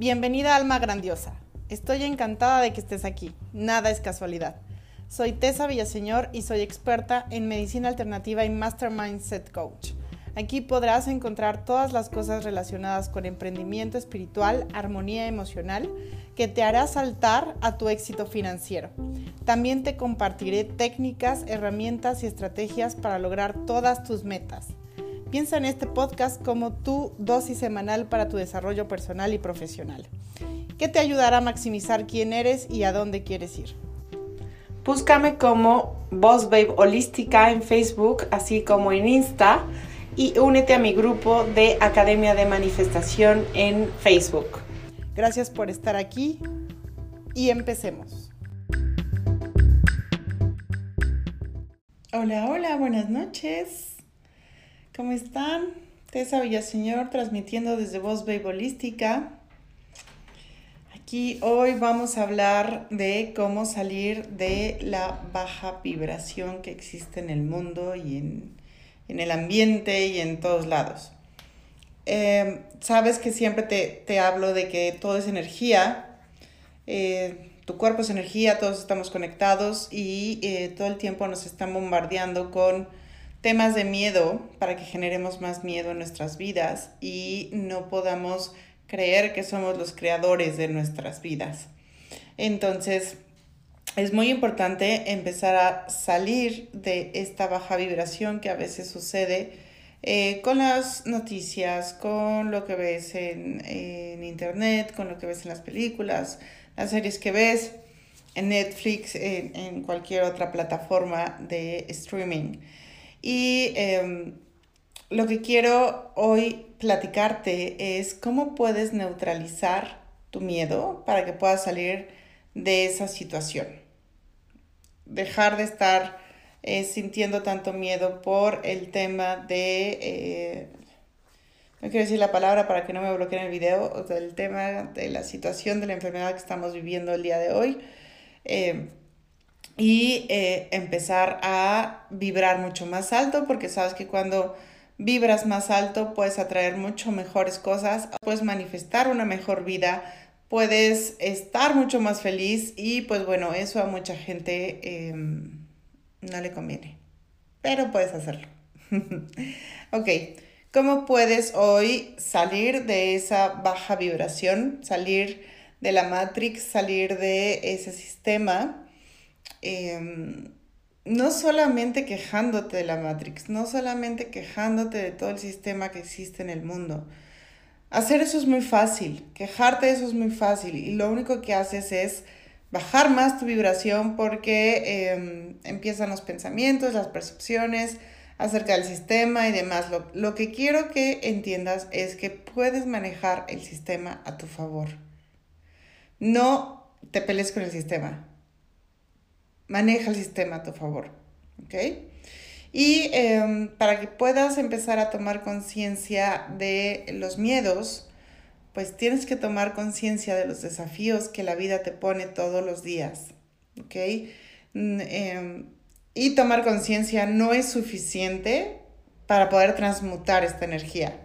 Bienvenida Alma Grandiosa. Estoy encantada de que estés aquí. Nada es casualidad. Soy Tessa Villaseñor y soy experta en medicina alternativa y Master Mindset Coach. Aquí podrás encontrar todas las cosas relacionadas con emprendimiento espiritual, armonía emocional, que te hará saltar a tu éxito financiero. También te compartiré técnicas, herramientas y estrategias para lograr todas tus metas. Piensa en este podcast como tu dosis semanal para tu desarrollo personal y profesional, que te ayudará a maximizar quién eres y a dónde quieres ir. Búscame como Boss Babe Holística en Facebook, así como en Insta, y únete a mi grupo de Academia de Manifestación en Facebook. Gracias por estar aquí y empecemos. Hola, hola, buenas noches. ¿Cómo están? Tessa Villaseñor transmitiendo desde Voz Holística. Aquí hoy vamos a hablar de cómo salir de la baja vibración que existe en el mundo y en, el ambiente y en todos lados. Em, sabes que siempre te, hablo de que todo es energía, eh, tu cuerpo es energía, todos estamos conectados y eh, todo el tiempo nos están bombardeando con temas de miedo para que generemos más miedo en nuestras vidas y no podamos creer que somos los creadores de nuestras vidas. Entonces, es muy importante empezar a salir de esta baja vibración que a veces sucede eh, con las noticias, con lo que ves en, internet, con lo que ves en las películas, las series que ves en Netflix, en cualquier otra plataforma de streaming. Y em, lo que quiero hoy platicarte es cómo puedes neutralizar tu miedo para que puedas salir de esa situación. Dejar de estar eh, sintiendo tanto miedo por el tema de... Eh, no quiero decir la palabra para que no me bloqueen el video, o del tema de la situación de la enfermedad que estamos viviendo el día de hoy. Eh, y eh, empezar a vibrar mucho más alto, porque sabes que cuando vibras más alto puedes atraer mucho mejores cosas, puedes manifestar una mejor vida, puedes estar mucho más feliz y pues bueno, eso a mucha gente em, no le conviene, pero puedes hacerlo. ok, ¿cómo puedes hoy salir de esa baja vibración, salir de la Matrix, salir de ese sistema? Em, no solamente quejándote de la Matrix, no solamente quejándote de todo el sistema que existe en el mundo. Hacer eso es muy fácil, quejarte de eso es muy fácil y lo único que haces es bajar más tu vibración porque em, empiezan los pensamientos, las percepciones acerca del sistema y demás. Lo, lo que quiero que entiendas es que puedes manejar el sistema a tu favor. No te pelees con el sistema, maneja el sistema a tu favor. Y em, para que puedas empezar a tomar conciencia de los miedos, pues tienes que tomar conciencia de los desafíos que la vida te pone todos los días. ¿Ok? Mm, em, y tomar conciencia no es suficiente para poder transmutar esta energía.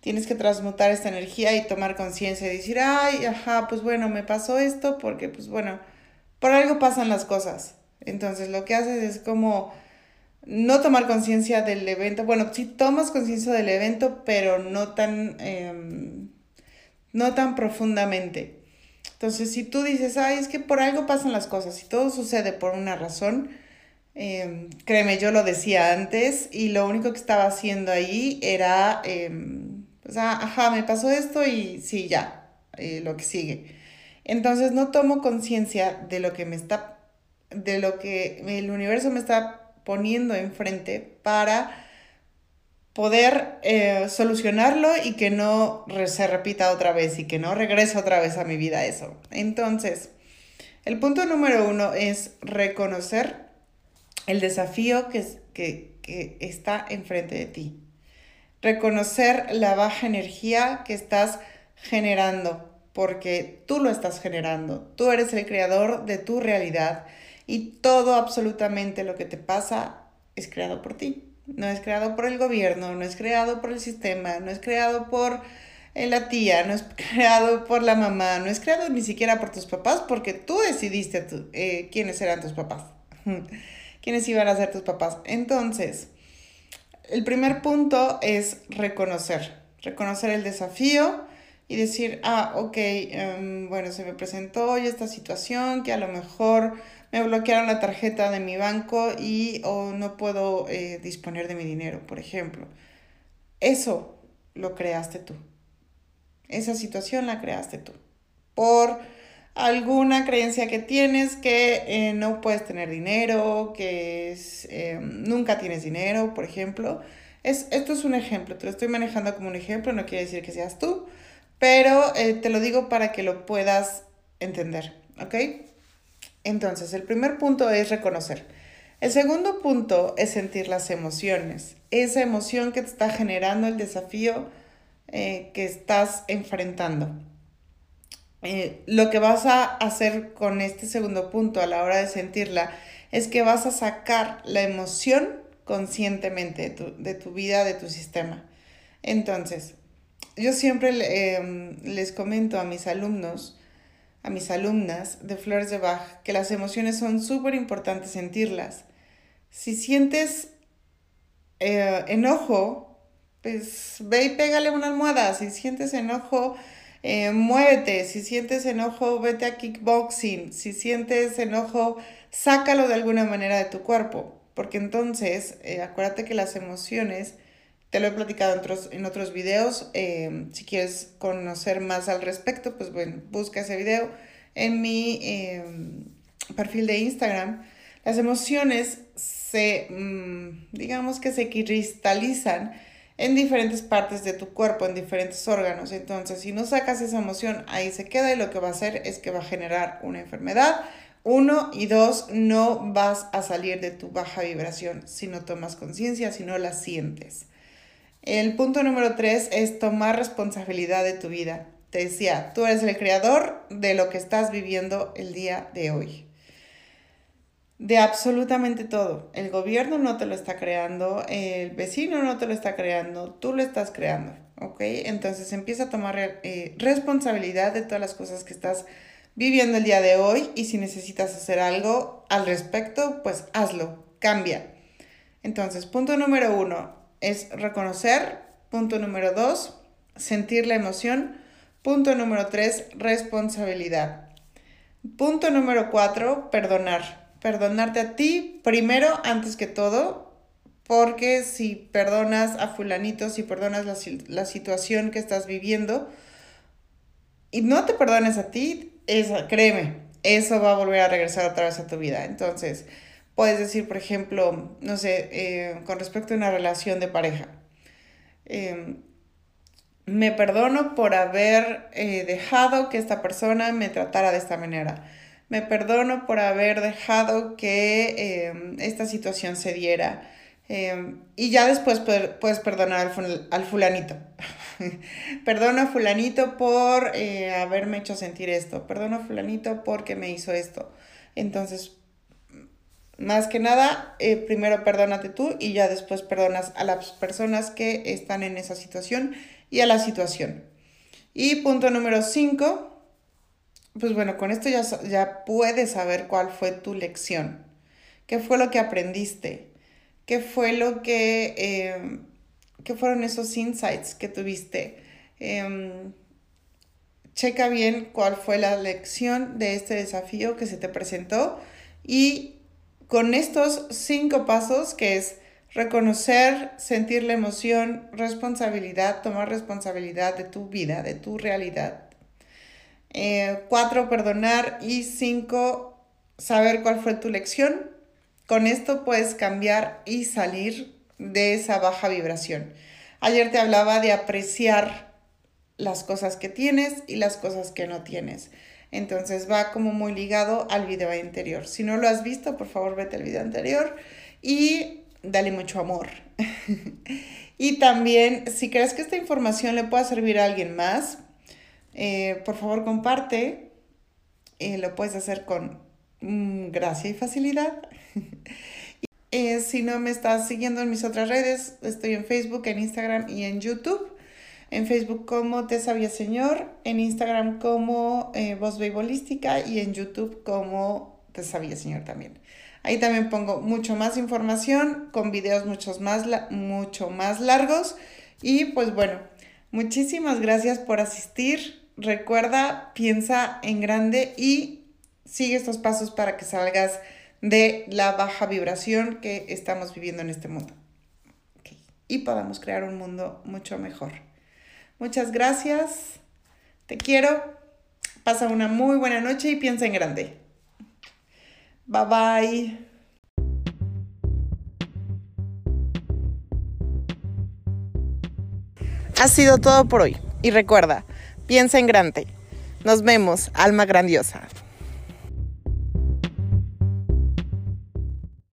Tienes que transmutar esta energía y tomar conciencia y decir, ay, ajá, pues bueno, me pasó esto porque, pues bueno, por algo pasan las cosas. Entonces lo que haces es como no tomar conciencia del evento. Bueno, sí tomas conciencia del evento, pero no tan, em, no tan profundamente. Entonces, si tú dices, ay, es que por algo pasan las cosas y todo sucede por una razón, em, créeme, yo lo decía antes y lo único que estaba haciendo ahí era, em, pues, ajá, me pasó esto y sí, ya, eh, lo que sigue. Entonces no tomo conciencia de lo que me está, de lo que el universo me está poniendo enfrente para poder eh, solucionarlo y que no se repita otra vez y que no regrese otra vez a mi vida eso. Entonces, el punto número uno es reconocer el desafío que, que, que está enfrente de ti. Reconocer la baja energía que estás generando porque tú lo estás generando, tú eres el creador de tu realidad y todo absolutamente lo que te pasa es creado por ti. No es creado por el gobierno, no es creado por el sistema, no es creado por en la tía, no es creado por la mamá, no es creado ni siquiera por tus papás, porque tú decidiste eh, quiénes eran tus papás, quiénes iban a ser tus papás. Entonces, el primer punto es reconocer, reconocer el desafío y decir, ah, ok, em, bueno, se me presentó hoy esta situación que a lo mejor me bloquearon la tarjeta de mi banco y no puedo eh, disponer de mi dinero, por ejemplo. Eso lo creaste tú. Esa situación la creaste tú. Por alguna creencia que tienes que eh, no puedes tener dinero, que eh, nunca tienes dinero, por ejemplo. Es, esto es un ejemplo, te lo estoy manejando como un ejemplo, no quiere decir que seas tú, pero eh, te lo digo para que lo puedas entender, ¿ok? Entonces, el primer punto es reconocer. El segundo punto es sentir las emociones, esa emoción que te está generando el desafío que estás enfrentando. Eh, lo que vas a hacer con este segundo punto a la hora de sentirla es que vas a sacar la emoción conscientemente de tu, vida, de tu sistema. Entonces, yo siempre em, les comento a mis alumnos, a mis alumnas de Flores de Bach, que las emociones son súper importantes sentirlas. Si sientes eh, enojo, pues ve y pégale una almohada. Si sientes enojo, eh, muévete, si sientes enojo, vete a kickboxing, si sientes enojo, sácalo de alguna manera de tu cuerpo, porque entonces, eh, acuérdate que las emociones, te lo he platicado en otros, en otros videos, eh, si quieres conocer más al respecto, pues bueno, busca ese video en mi perfil de Instagram. Las emociones se, mm, digamos que se cristalizan en diferentes partes de tu cuerpo, en diferentes órganos. Entonces, si no sacas esa emoción, ahí se queda y lo que va a hacer es que va a generar una enfermedad. Uno y dos, no vas a salir de tu baja vibración si no tomas conciencia, si no la sientes. El punto número tres es tomar responsabilidad de tu vida. Te decía, tú eres el creador de lo que estás viviendo el día de hoy de absolutamente todo. El gobierno no te lo está creando, el vecino no te lo está creando, tú lo estás creando, ¿ok? Entonces empieza a tomar eh, responsabilidad de todas las cosas que estás viviendo el día de hoy y si necesitas hacer algo al respecto, pues hazlo, cambia. Entonces, punto número uno es reconocer. Punto número dos, sentir la emoción. Punto número tres, responsabilidad. Punto número cuatro, perdonar perdonarte a ti primero, antes que todo, porque si perdonas a fulanito, si perdonas la, situación que estás viviendo y no te perdones a ti, esa, créeme, eso va a volver a regresar otra vez a tu vida. Entonces, puedes decir, por ejemplo, no sé, eh, con respecto a una relación de pareja. Em, me perdono por haber eh, dejado que esta persona me tratara de esta manera me perdono por haber dejado que em, esta situación se diera. Em, y ya después puedes perdonar al, fulanito. Perdono a fulanito por eh, haberme hecho sentir esto. Perdono a fulanito porque me hizo esto. Entonces, más que nada, eh, primero perdónate tú y ya después perdonas a las personas que están en esa situación y a la situación. Y punto número 5, pues bueno, con esto ya, ya puedes saber cuál fue tu lección, qué fue lo que aprendiste, qué fue lo que, em, qué fueron esos insights que tuviste. Em, checa bien cuál fue la lección de este desafío que se te presentó y con estos cinco pasos que es reconocer, sentir la emoción, responsabilidad, tomar responsabilidad de tu vida, de tu realidad, eh, cuatro, perdonar. Y cinco, saber cuál fue tu lección. Con esto puedes cambiar y salir de esa baja vibración. Ayer te hablaba de apreciar las cosas que tienes y las cosas que no tienes. Entonces va como muy ligado al video anterior. Si no lo has visto, por favor vete al video anterior y dale mucho amor. y también, si crees que esta información le pueda servir a alguien más, eh, por favor, comparte. Eh, lo puedes hacer con mm, gracia y facilidad. Eh, si no me estás siguiendo en mis otras redes, estoy en Facebook, en Instagram y en YouTube. En Facebook como Te Sabía Señor, en Instagram como eh, Voz Beibolística y en YouTube como Te Sabía Señor también. Ahí también pongo mucho más información con videos muchos más mucho más largos. Y pues bueno, muchísimas gracias por asistir. Recuerda, piensa en grande y sigue estos pasos para que salgas de la baja vibración que estamos viviendo en este mundo. Y podamos crear un mundo mucho mejor. Muchas gracias. Te quiero. Pasa una muy buena noche y piensa en grande. Bye bye. Ha sido todo por hoy. Y recuerda, piensa en grande. Nos vemos, alma grandiosa.